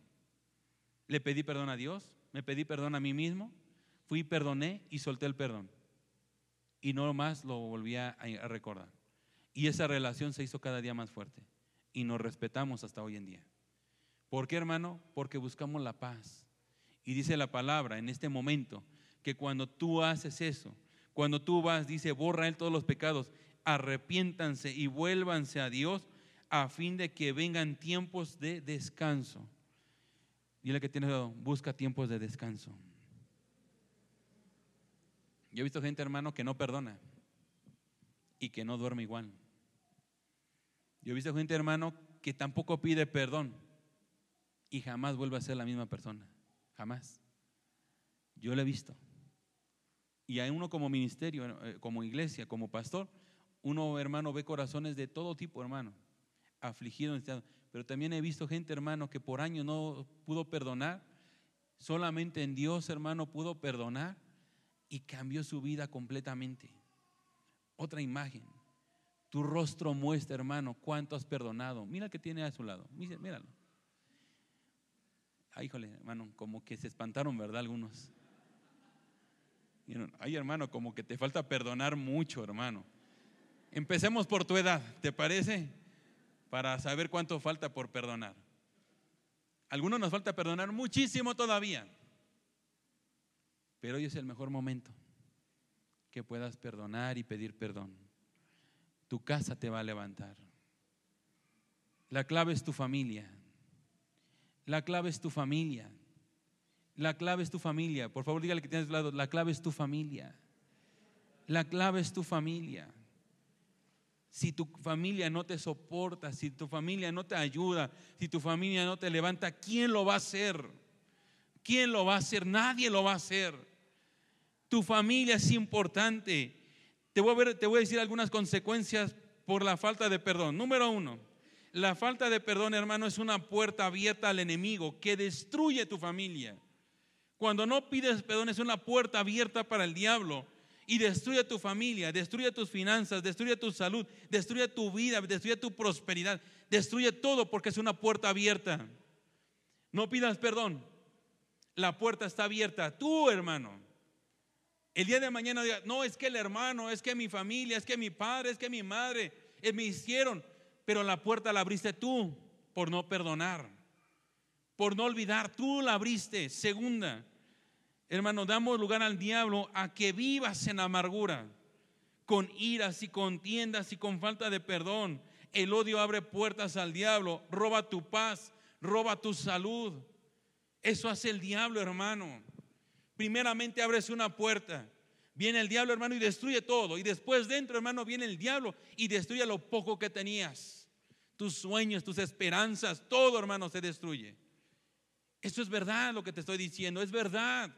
Le pedí perdón a Dios, me pedí perdón a mí mismo, fui, perdoné y solté el perdón. Y no más lo volví a, recordar. Y esa relación se hizo cada día más fuerte. Y nos respetamos hasta hoy en día. ¿Por qué, hermano? Porque buscamos la paz. Y dice la palabra en este momento que cuando tú haces eso, cuando tú vas, dice, borra él todos los pecados, arrepiéntanse y vuélvanse a Dios a fin de que vengan tiempos de descanso. Dile que tienes, busca tiempos de descanso. Yo he visto gente, hermano, que no perdona y que no duerme igual. Yo he visto gente, hermano, que tampoco pide perdón y jamás vuelve a ser la misma persona. Jamás. Yo lo he visto. Y hay uno como ministerio, eh, como iglesia, como pastor, uno, hermano, ve corazones de todo tipo, hermano, afligidos. Pero también he visto gente, hermano, que por años no pudo perdonar. Solamente en Dios, hermano, pudo perdonar y cambió su vida completamente. Otra imagen. Tu rostro muestra, hermano, cuánto has perdonado. Mira que tiene a su lado. Míralo. Ay, híjole, hermano, como que se espantaron, ¿verdad? Algunos. Ay, hermano, como que te falta perdonar mucho, hermano. Empecemos por tu edad, ¿te parece? Para saber cuánto falta por perdonar. Algunos nos falta perdonar muchísimo todavía. Pero hoy es el mejor momento que puedas perdonar y pedir perdón. Tu casa te va a levantar. La clave es tu familia. La clave es tu familia. La clave es tu familia. Por favor, dígale que tienes lado. La clave es tu familia. La clave es tu familia. Si tu familia no te soporta, si tu familia no te ayuda, si tu familia no te levanta, ¿quién lo va a hacer? ¿Quién lo va a hacer? Nadie lo va a hacer. Tu familia es importante. Te voy a, ver, te voy a decir algunas consecuencias por la falta de perdón. Número uno, la falta de perdón, hermano, es una puerta abierta al enemigo que destruye tu familia. Cuando no pides perdón es una puerta abierta para el diablo y destruye tu familia, destruye tus finanzas, destruye tu salud, destruye tu vida, destruye tu prosperidad, destruye todo porque es una puerta abierta. No pidas perdón. La puerta está abierta. Tú, hermano. El día de mañana diga, no, es que el hermano, es que mi familia, es que mi padre, es que mi madre, eh, me hicieron. Pero la puerta la abriste tú por no perdonar, por no olvidar. Tú la abriste. Segunda, Hermano, damos lugar al diablo a que vivas en amargura, con iras y contiendas y con falta de perdón. El odio abre puertas al diablo, roba tu paz, roba tu salud. Eso hace el diablo, hermano. Primeramente abres una puerta. Viene el diablo, hermano, y destruye todo. Y después dentro, hermano, viene el diablo y destruye lo poco que tenías. Tus sueños, tus esperanzas, todo, hermano, se destruye. Eso es verdad lo que te estoy diciendo, es verdad.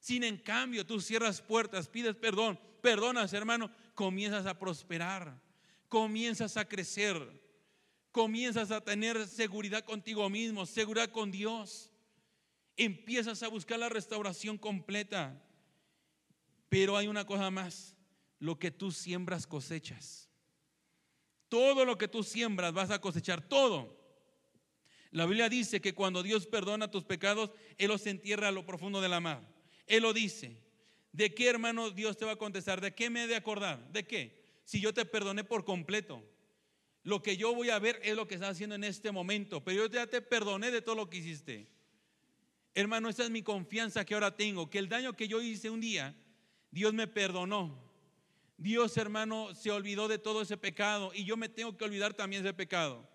Sin en cambio tú cierras puertas, pides perdón, perdonas hermano, comienzas a prosperar, comienzas a crecer, comienzas a tener seguridad contigo mismo, seguridad con Dios. Empiezas a buscar la restauración completa. Pero hay una cosa más, lo que tú siembras cosechas. Todo lo que tú siembras vas a cosechar, todo. La Biblia dice que cuando Dios perdona tus pecados, Él los entierra a lo profundo de la mar. Él lo dice. ¿De qué hermano Dios te va a contestar? ¿De qué me he de acordar? ¿De qué? Si yo te perdoné por completo. Lo que yo voy a ver es lo que estás haciendo en este momento. Pero yo ya te perdoné de todo lo que hiciste. Hermano, esa es mi confianza que ahora tengo. Que el daño que yo hice un día, Dios me perdonó. Dios, hermano, se olvidó de todo ese pecado y yo me tengo que olvidar también ese pecado,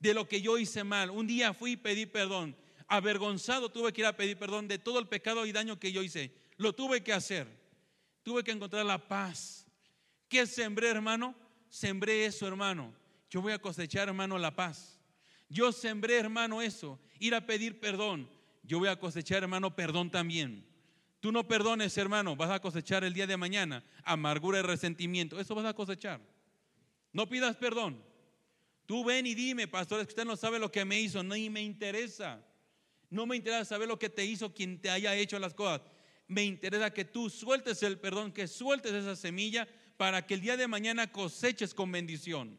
de lo que yo hice mal. Un día fui y pedí perdón. Avergonzado tuve que ir a pedir perdón de todo el pecado y daño que yo hice. Lo tuve que hacer. Tuve que encontrar la paz. ¿Qué sembré, hermano? Sembré eso, hermano. Yo voy a cosechar, hermano, la paz. Yo sembré, hermano, eso. Ir a pedir perdón. Yo voy a cosechar, hermano, perdón también. Tú no perdones, hermano, vas a cosechar el día de mañana amargura y resentimiento. Eso vas a cosechar. No pidas perdón. Tú ven y dime, pastor, es que usted no sabe lo que me hizo, ni me interesa. No me interesa saber lo que te hizo quien te haya hecho las cosas. Me interesa que tú sueltes el perdón, que sueltes esa semilla para que el día de mañana coseches con bendición.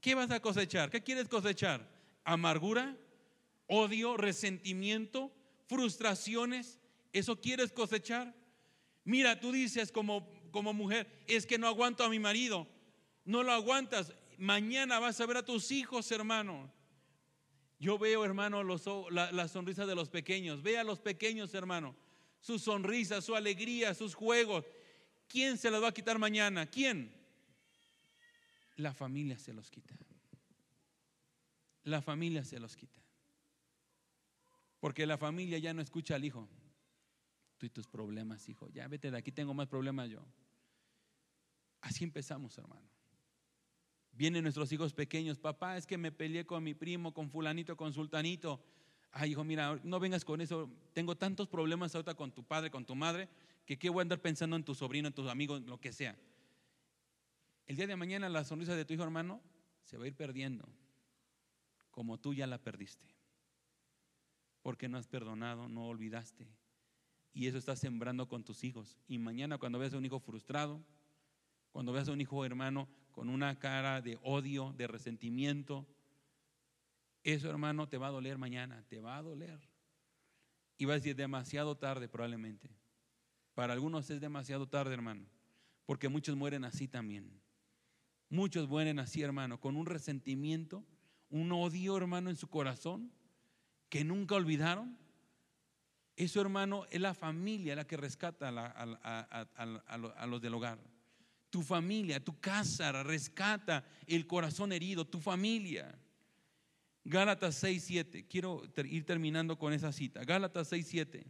¿Qué vas a cosechar? ¿Qué quieres cosechar? ¿Amargura? ¿Odio? ¿Resentimiento? ¿Frustraciones? ¿Eso quieres cosechar? Mira, tú dices como, como mujer, es que no aguanto a mi marido. No lo aguantas. Mañana vas a ver a tus hijos, hermano. Yo veo, hermano, los, la, sonrisa de los pequeños. Ve a los pequeños, hermano. Su sonrisa, su alegría, sus juegos. ¿Quién se los va a quitar mañana? ¿Quién? La familia se los quita. La familia se los quita. Porque la familia ya no escucha al hijo tú y tus problemas, hijo. Ya vete de aquí, tengo más problemas yo. Así empezamos, hermano. Vienen nuestros hijos pequeños, papá, es que me peleé con mi primo, con fulanito, con sultanito. Ay, hijo, mira, no vengas con eso. Tengo tantos problemas ahorita con tu padre, con tu madre, que qué voy a andar pensando en tu sobrino, en tus amigos, lo que sea. El día de mañana la sonrisa de tu hijo hermano se va a ir perdiendo, como tú ya la perdiste. Porque no has perdonado, no olvidaste, y eso estás sembrando con tus hijos. Y mañana cuando veas a un hijo frustrado, cuando veas a un hijo hermano con una cara de odio, de resentimiento, eso hermano te va a doler mañana, te va a doler. Y va a decir demasiado tarde probablemente. Para algunos es demasiado tarde, hermano, porque muchos mueren así también. Muchos mueren así, hermano, con un resentimiento, un odio, hermano, en su corazón que nunca olvidaron eso, hermano, es la familia la que rescata a, los del hogar. Tu familia, tu casa rescata el corazón herido, tu familia. Gálatas 6, 7. Quiero ir terminando con esa cita. Gálatas 6, 7.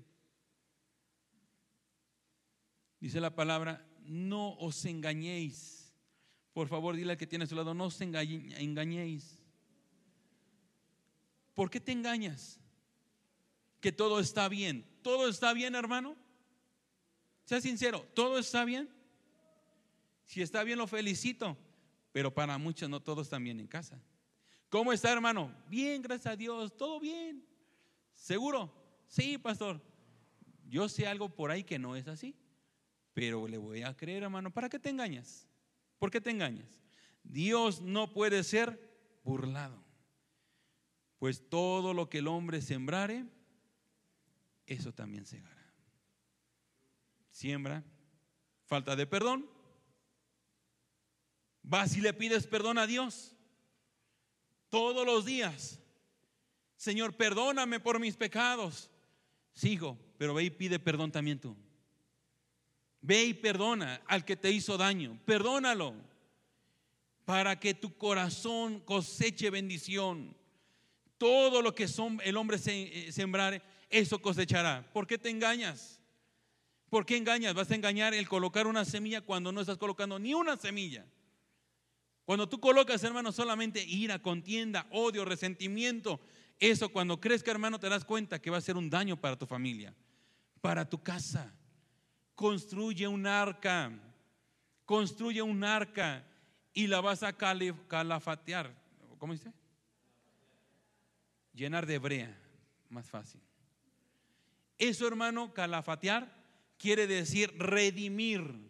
Dice la palabra, no os engañéis. Por favor, dile al que tiene a su lado, no os engañéis. ¿Por qué te engañas? que todo está bien. ¿Todo está bien, hermano? Sea sincero, ¿todo está bien? Si está bien, lo felicito. Pero para muchos no todos están bien en casa. ¿Cómo está, hermano? Bien, gracias a Dios, todo bien. ¿Seguro? Sí, pastor. Yo sé algo por ahí que no es así. Pero le voy a creer, hermano. ¿Para qué te engañas? ¿Por qué te engañas? Dios no puede ser burlado. Pues todo lo que el hombre sembrare, eso también segará. Siembra, falta de perdón. Vas y le pides perdón a Dios todos los días. Señor, perdóname por mis pecados. Sigo, pero ve y pide perdón también tú. Ve y perdona al que te hizo daño. Perdónalo para que tu corazón coseche bendición. Todo lo que son, el hombre eh, sembrare, eso cosechará. ¿Por qué te engañas? ¿Por qué engañas? Vas a engañar el colocar una semilla cuando no estás colocando ni una semilla. Cuando tú colocas, hermano, solamente ira, contienda, odio, resentimiento, eso cuando crezca, hermano, te das cuenta que va a ser un daño para tu familia, para tu casa. Construye un arca, construye un arca y la vas a calafatear. ¿Cómo dice? Llenar de brea, más fácil. Eso, hermano, calafatear quiere decir redimir.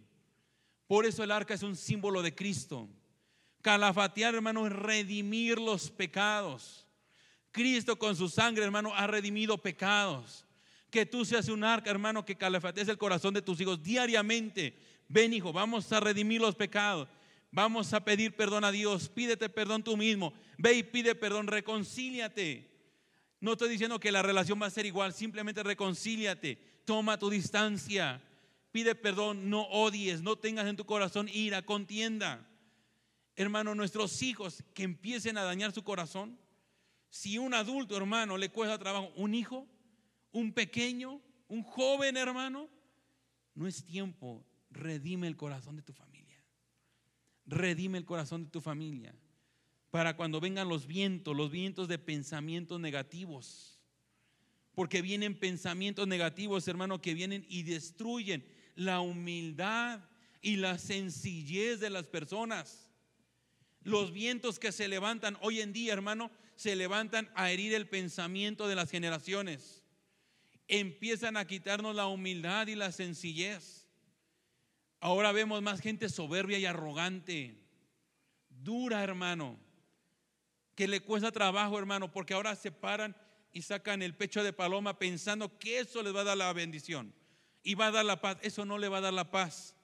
Por eso el arca es un símbolo de Cristo. Calafatear, hermano, es redimir los pecados. Cristo con su sangre, hermano, ha redimido pecados. Que tú seas un arca, hermano, que calafatees el corazón de tus hijos diariamente. Ven, hijo, vamos a redimir los pecados. Vamos a pedir perdón a Dios. Pídete perdón tú mismo. Ve y pide perdón, reconcíliate. No estoy diciendo que la relación va a ser igual, simplemente reconcíliate, toma tu distancia, pide perdón, no odies, no tengas en tu corazón ira, contienda. Hermano, nuestros hijos que empiecen a dañar su corazón, si un adulto, hermano, le cuesta trabajo, un hijo, un pequeño, un joven, hermano, no es tiempo, redime el corazón de tu familia. Redime el corazón de tu familia para cuando vengan los vientos, los vientos de pensamientos negativos. Porque vienen pensamientos negativos, hermano, que vienen y destruyen la humildad y la sencillez de las personas. Los vientos que se levantan hoy en día, hermano, se levantan a herir el pensamiento de las generaciones. Empiezan a quitarnos la humildad y la sencillez. Ahora vemos más gente soberbia y arrogante, dura, hermano que le cuesta trabajo, hermano, porque ahora se paran y sacan el pecho de paloma pensando que eso les va a dar la bendición y va a dar la paz. Eso no le va a dar la paz.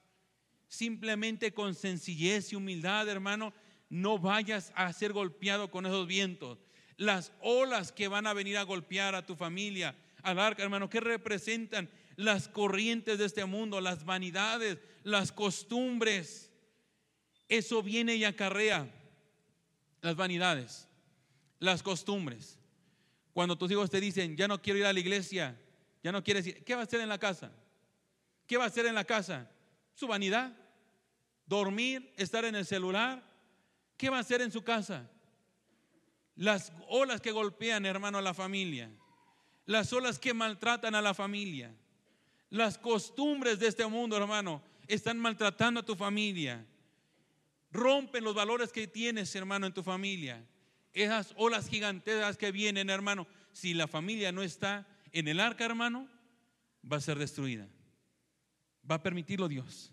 Simplemente con sencillez y humildad, hermano, no vayas a ser golpeado con esos vientos. Las olas que van a venir a golpear a tu familia, al arca, hermano, que representan las corrientes de este mundo, las vanidades, las costumbres. Eso viene y acarrea las vanidades, las costumbres. Cuando tus hijos te dicen, ya no quiero ir a la iglesia, ya no quieres ir, ¿qué va a hacer en la casa? ¿Qué va a hacer en la casa? Su vanidad, dormir, estar en el celular. ¿Qué va a hacer en su casa? Las olas que golpean, hermano, a la familia. Las olas que maltratan a la familia. Las costumbres de este mundo, hermano, están maltratando a tu familia rompen los valores que tienes, hermano, en tu familia. Esas olas gigantescas que vienen, hermano, si la familia no está en el arca, hermano, va a ser destruida. Va a permitirlo Dios.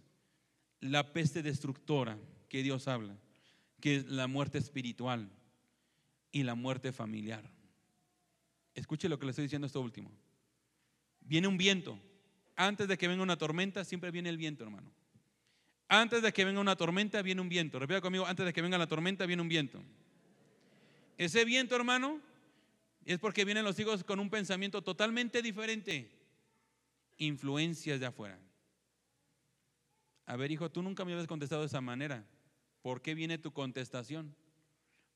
La peste destructora que Dios habla, que es la muerte espiritual y la muerte familiar. Escuche lo que le estoy diciendo esto último. Viene un viento. Antes de que venga una tormenta, siempre viene el viento, hermano. Antes de que venga una tormenta, viene un viento. Repita conmigo, antes de que venga la tormenta, viene un viento. Ese viento, hermano, es porque vienen los hijos con un pensamiento totalmente diferente. Influencias de afuera. A ver, hijo, tú nunca me habías contestado de esa manera. ¿Por qué viene tu contestación?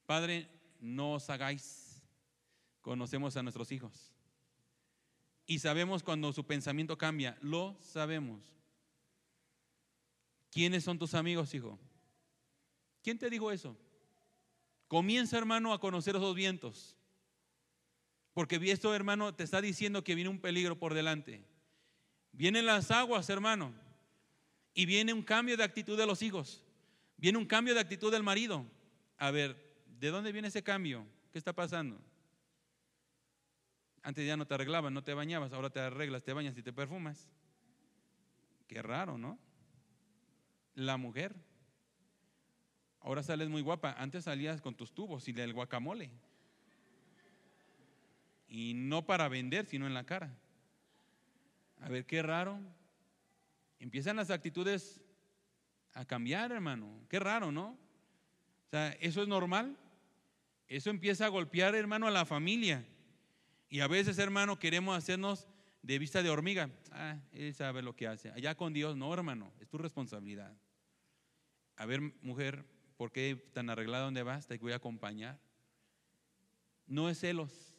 Padre, no os hagáis. Conocemos a nuestros hijos. Y sabemos cuando su pensamiento cambia. Lo sabemos. ¿Quiénes son tus amigos, hijo? ¿Quién te dijo eso? Comienza, hermano, a conocer esos vientos. Porque esto, hermano, te está diciendo que viene un peligro por delante. Vienen las aguas, hermano. Y viene un cambio de actitud de los hijos. Viene un cambio de actitud del marido. A ver, ¿de dónde viene ese cambio? ¿Qué está pasando? Antes ya no te arreglaban, no te bañabas, ahora te arreglas, te bañas y te perfumas. Qué raro, ¿no? la mujer. Ahora sales muy guapa. Antes salías con tus tubos y del guacamole. Y no para vender, sino en la cara. A ver qué raro. Empiezan las actitudes a cambiar, hermano. Qué raro, ¿no? O sea, eso es normal. Eso empieza a golpear, hermano, a la familia. Y a veces, hermano, queremos hacernos de vista de hormiga. Ah, él sabe lo que hace. Allá con Dios, no, hermano, es tu responsabilidad a ver, mujer, ¿por qué tan arreglada donde vas? Te voy a acompañar. No es celos,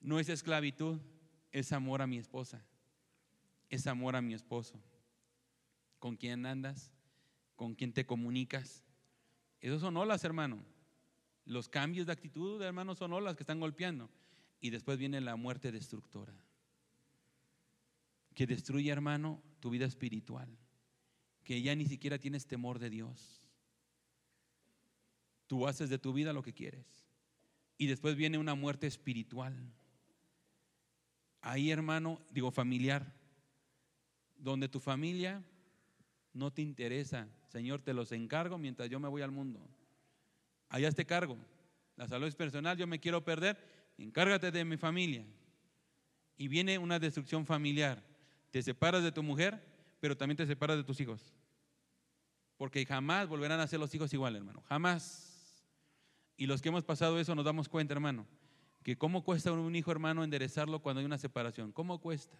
no es esclavitud, es amor a mi esposa, es amor a mi esposo. ¿Con quién andas? ¿Con quién te comunicas? Esos son olas, hermano. Los cambios de actitud, hermano, son olas que están golpeando. Y después viene la muerte destructora, que destruye, hermano, tu vida espiritual que ya ni siquiera tienes temor de Dios. Tú haces de tu vida lo que quieres. Y después viene una muerte espiritual. Ahí, hermano, digo familiar, donde tu familia no te interesa. Señor, te los encargo mientras yo me voy al mundo. Allá este cargo. La salud es personal, yo me quiero perder. Encárgate de mi familia. Y viene una destrucción familiar. Te separas de tu mujer, pero también te separas de tus hijos. Porque jamás volverán a ser los hijos igual, hermano. Jamás. Y los que hemos pasado eso nos damos cuenta, hermano, que cómo cuesta un hijo, hermano, enderezarlo cuando hay una separación. ¿Cómo cuesta?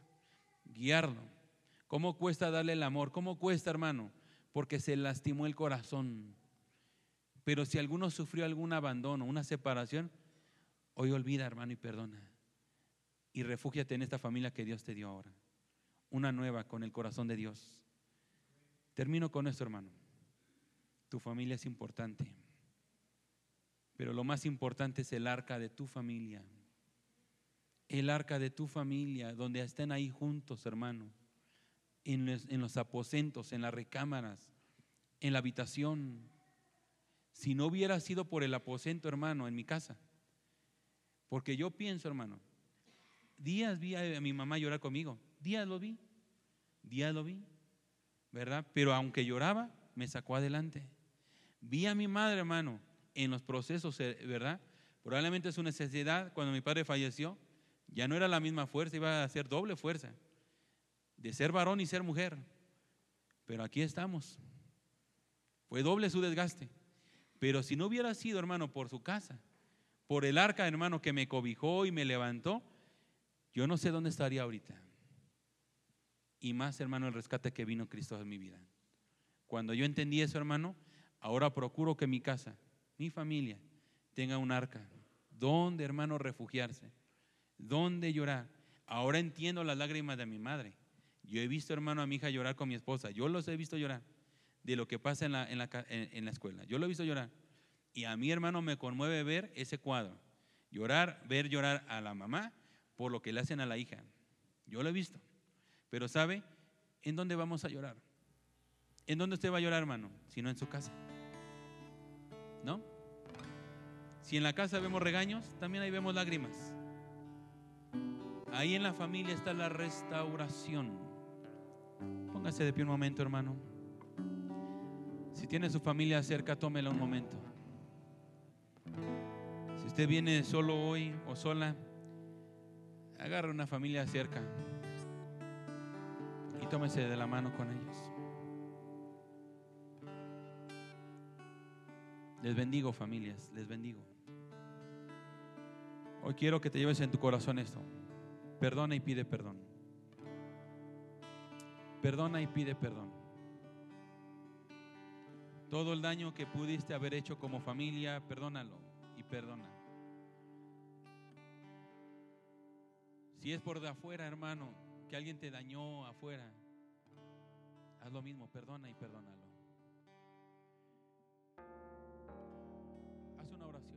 Guiarlo. ¿Cómo cuesta darle el amor? ¿Cómo cuesta, hermano? Porque se lastimó el corazón. Pero si alguno sufrió algún abandono, una separación, hoy olvida, hermano, y perdona. Y refúgiate en esta familia que Dios te dio ahora. Una nueva con el corazón de Dios. Termino con esto, hermano. Tu familia es importante. Pero lo más importante es el arca de tu familia. El arca de tu familia, donde estén ahí juntos, hermano. En los, en los aposentos, en las recámaras, en la habitación. Si no hubiera sido por el aposento, hermano, en mi casa. Porque yo pienso, hermano, días vi a mi mamá llorar conmigo. Días lo vi. Días lo vi. ¿Verdad? Pero aunque lloraba, me sacó adelante. Vi a mi madre, hermano, en los procesos, eh, ¿verdad? Probablemente su necesidad, cuando mi padre falleció, ya no era la misma fuerza, iba a ser doble fuerza, de ser varón y ser mujer. Pero aquí estamos. Fue doble su desgaste. Pero si no hubiera sido, hermano, por su casa, por el arca, hermano, que me cobijó y me levantó, yo no sé dónde estaría ahorita. Y más, hermano, el rescate que vino Cristo en mi vida. Cuando yo entendí eso, hermano, ahora procuro que mi casa, mi familia, tenga un arca. Donde, hermano, refugiarse. Donde llorar. Ahora entiendo las lágrimas de mi madre. Yo he visto, hermano, a mi hija llorar con mi esposa. Yo los he visto llorar de lo que pasa en la, escuela. Yo lo he visto llorar. Y a mi hermano me conmueve ver ese cuadro. Llorar, ver llorar a la mamá por lo que le hacen a la hija. Yo lo he visto. Pero ¿sabe? ¿En dónde vamos a llorar? ¿En dónde usted va a llorar, hermano? Si no en su casa. ¿No? Si en la casa vemos regaños, también ahí vemos lágrimas. Ahí en la familia está la restauración. Póngase de pie un momento, hermano. Si tiene su familia cerca, tómela un momento. Si usted viene solo hoy o sola, agarre una familia cerca y tómese de la mano con ellos. Les bendigo familias, les bendigo. Hoy quiero que te lleves en tu corazón esto. Perdona y pide perdón. Perdona y pide perdón. Todo el daño que pudiste haber hecho como familia, perdónalo y perdona. Si es por de afuera, hermano, que alguien te dañó afuera, haz lo mismo, perdona y perdónalo. Haz una oración.